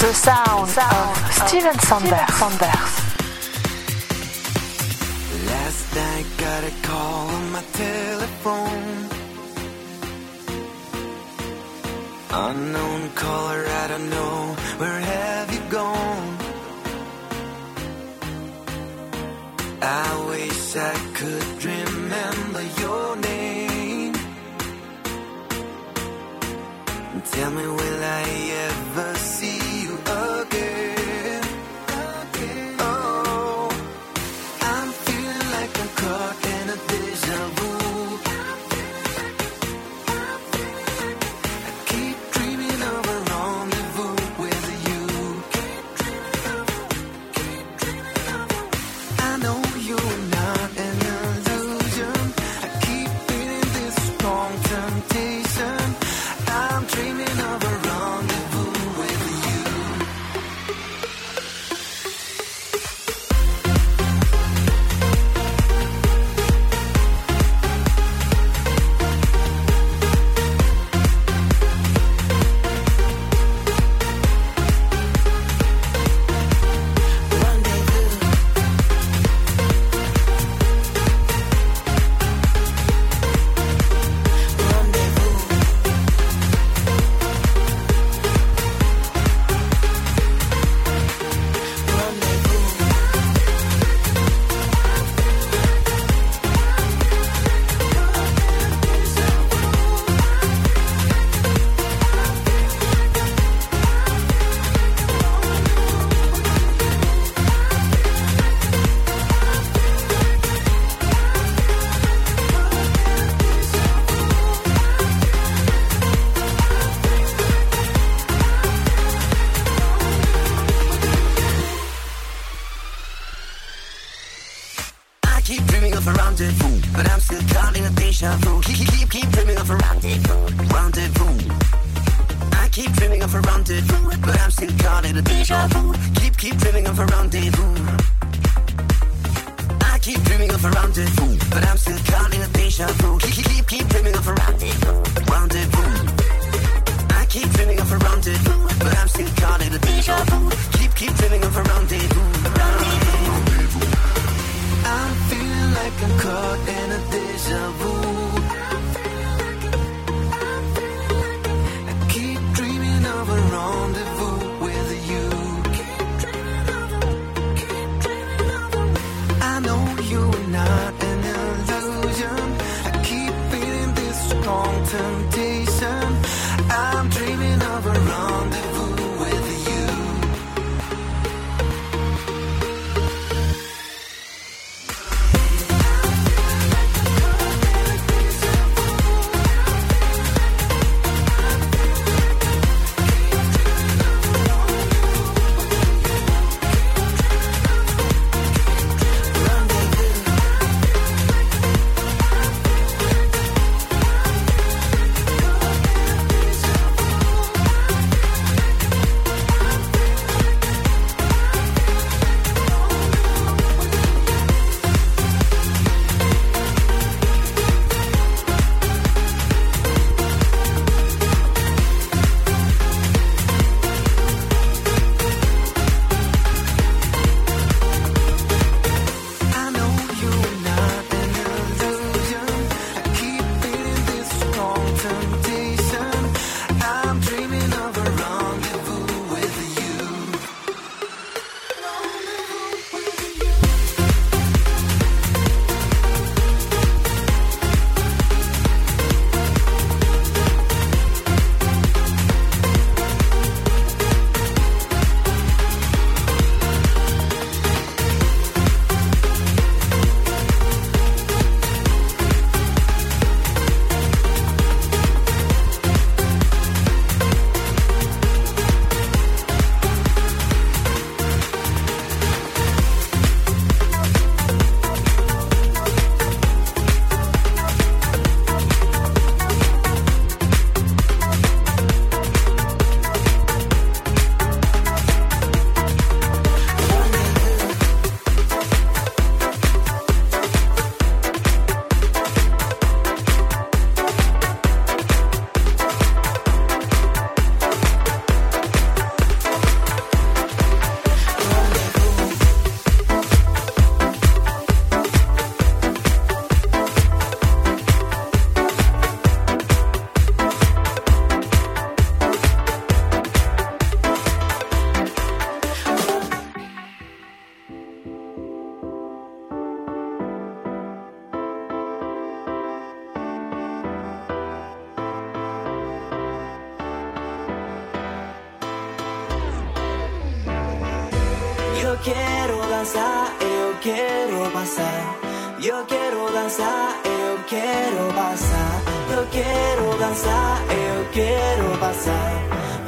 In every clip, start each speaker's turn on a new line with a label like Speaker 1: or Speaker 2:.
Speaker 1: the sound, sound of, Steven Sanders. Sanders.
Speaker 2: Last night got a call on my telephone. Unknown caller, I don't know where have you gone. I wish I could remember your name. Tell me, will I ever?
Speaker 3: que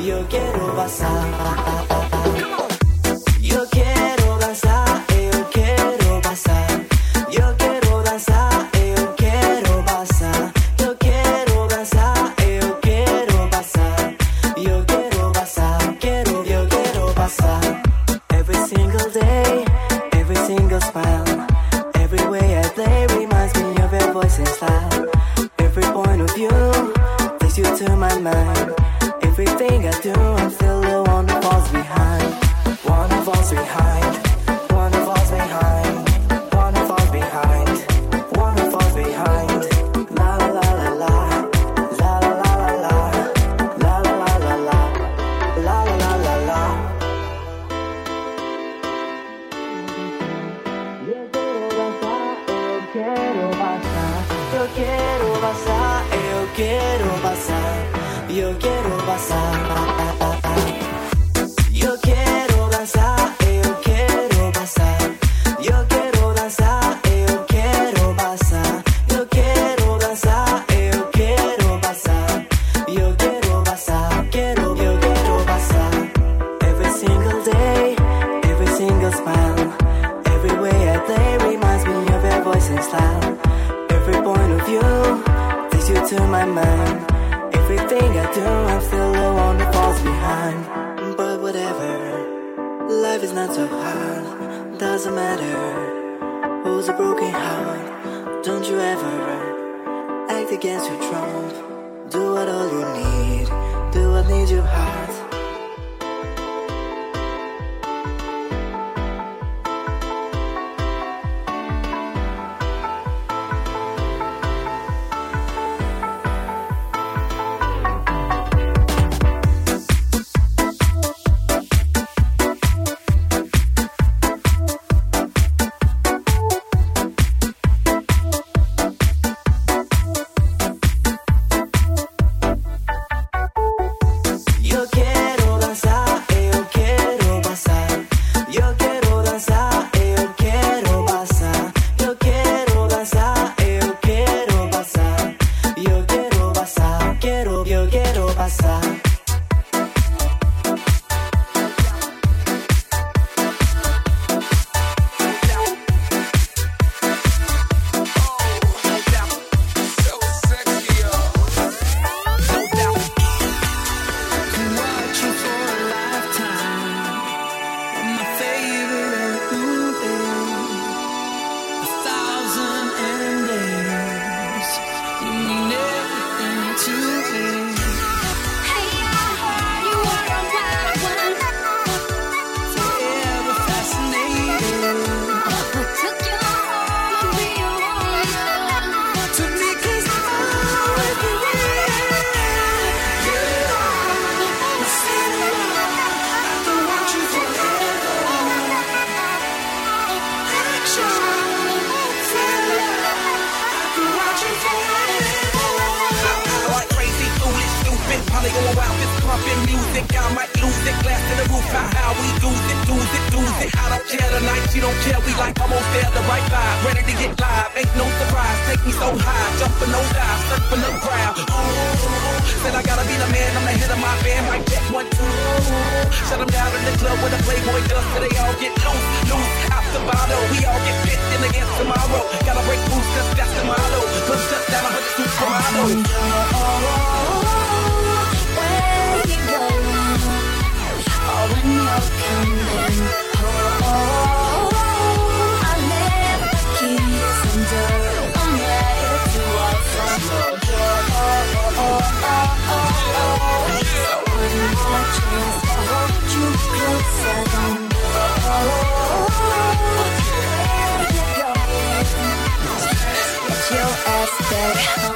Speaker 3: yo quiero pasar.
Speaker 4: Stars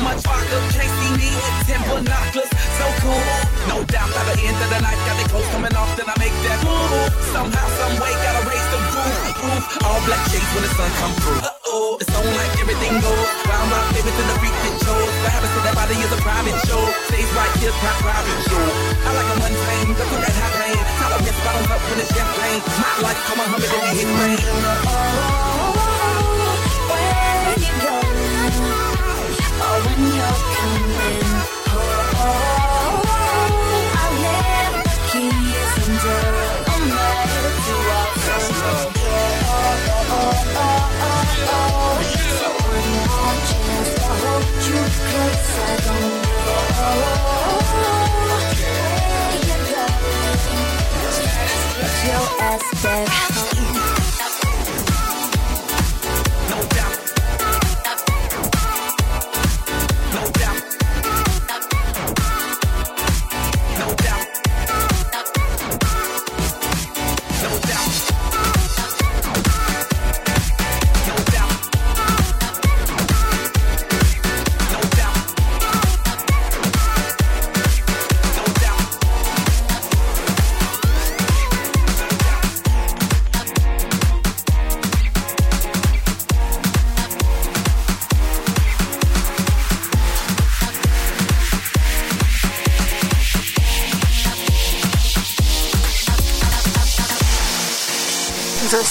Speaker 5: much vodka, can't see me with ten binoculars. So cool, no doubt by the end of the night, got the clothes coming off, then I make that move. Somehow, some way, gotta raise the roof. roof. All black shades when the sun come through. Uh-oh, it's on like everything goes. Round my favorites in the freaking shows. What happens to that body is a private show. Stays right here, not private show. I like a mundane, look at that hot rain. Tolerance bottles up when it's champagne. My life, come on, Muhammad, and hit rain.
Speaker 6: Your ass back home.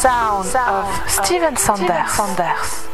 Speaker 7: The
Speaker 8: sound of Steven Sanders. Sanders.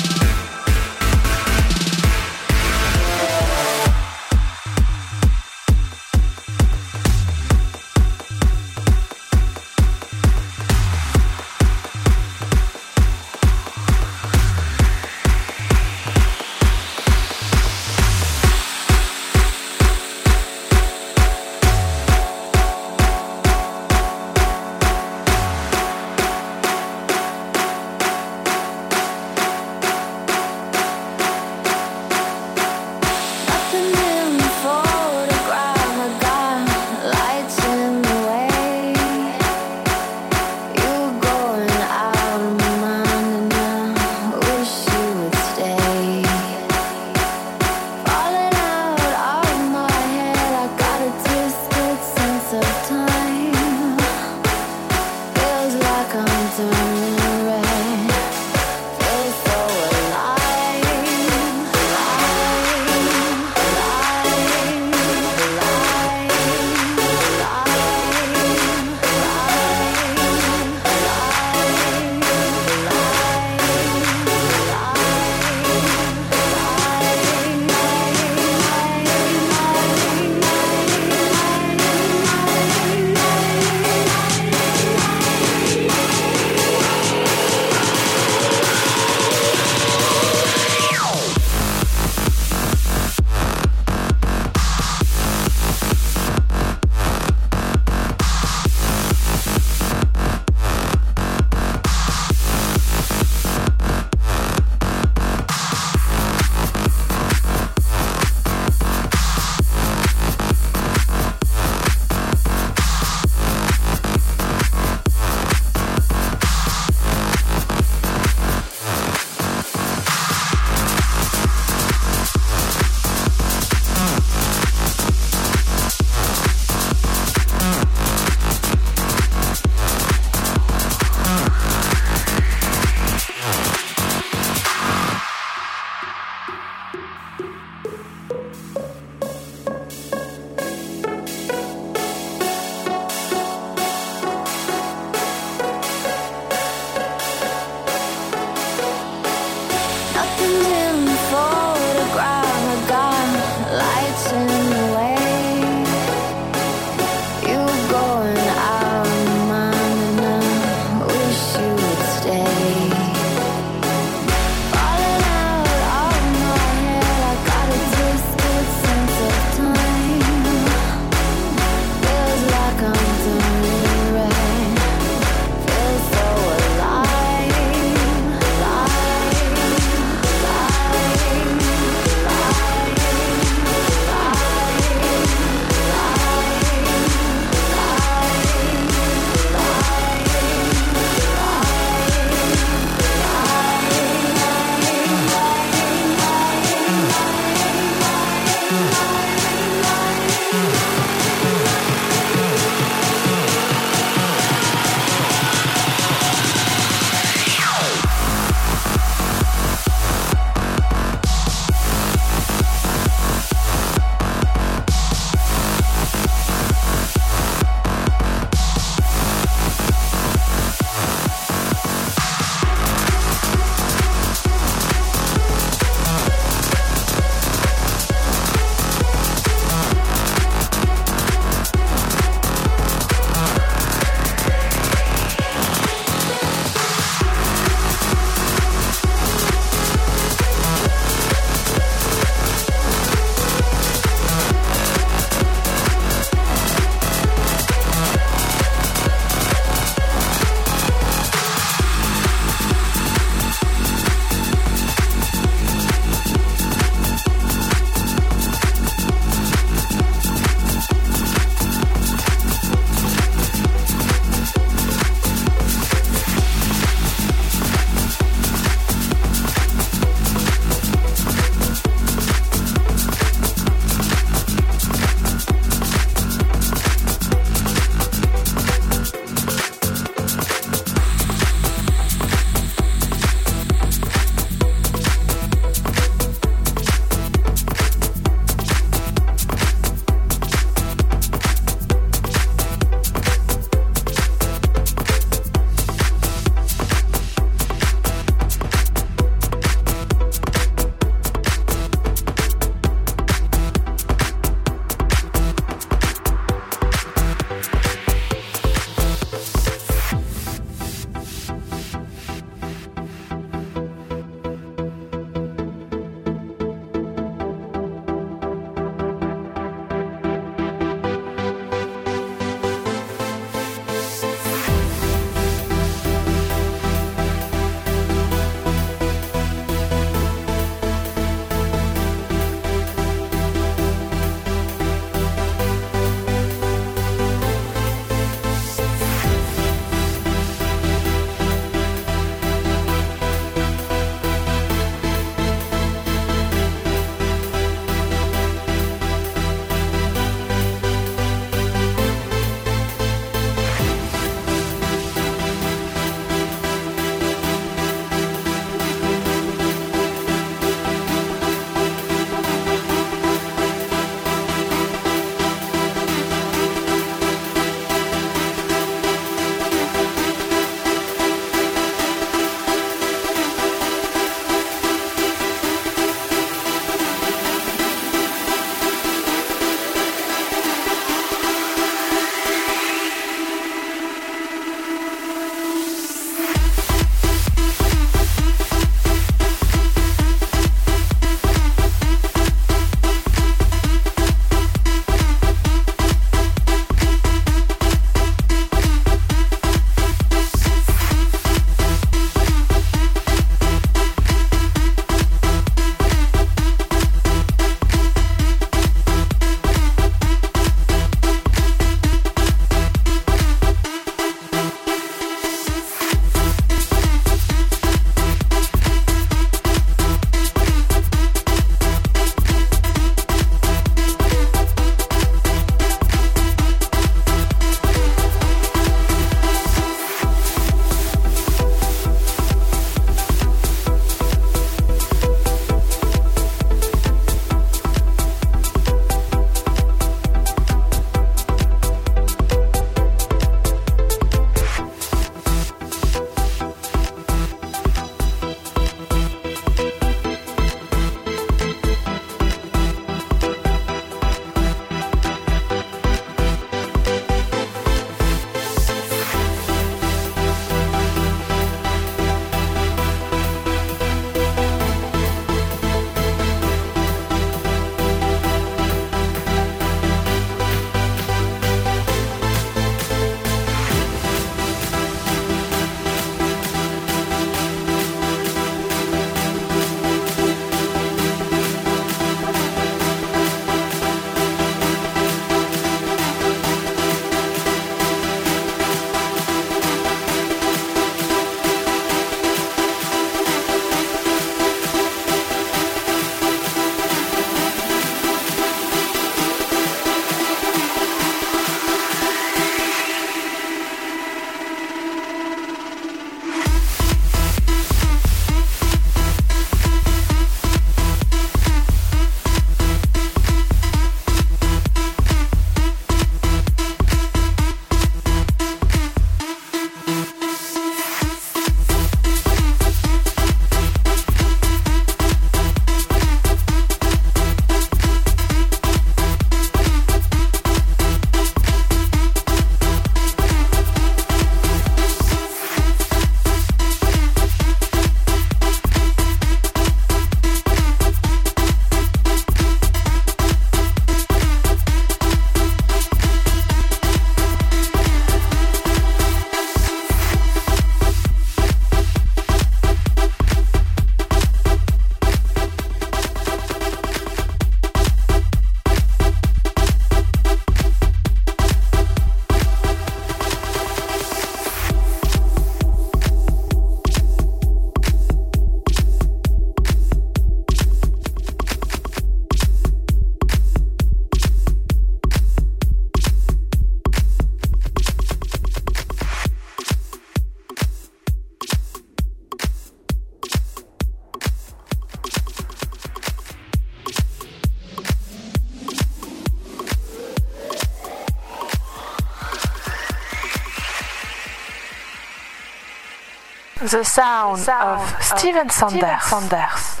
Speaker 9: The sound, of Steven Sanders. Sanders.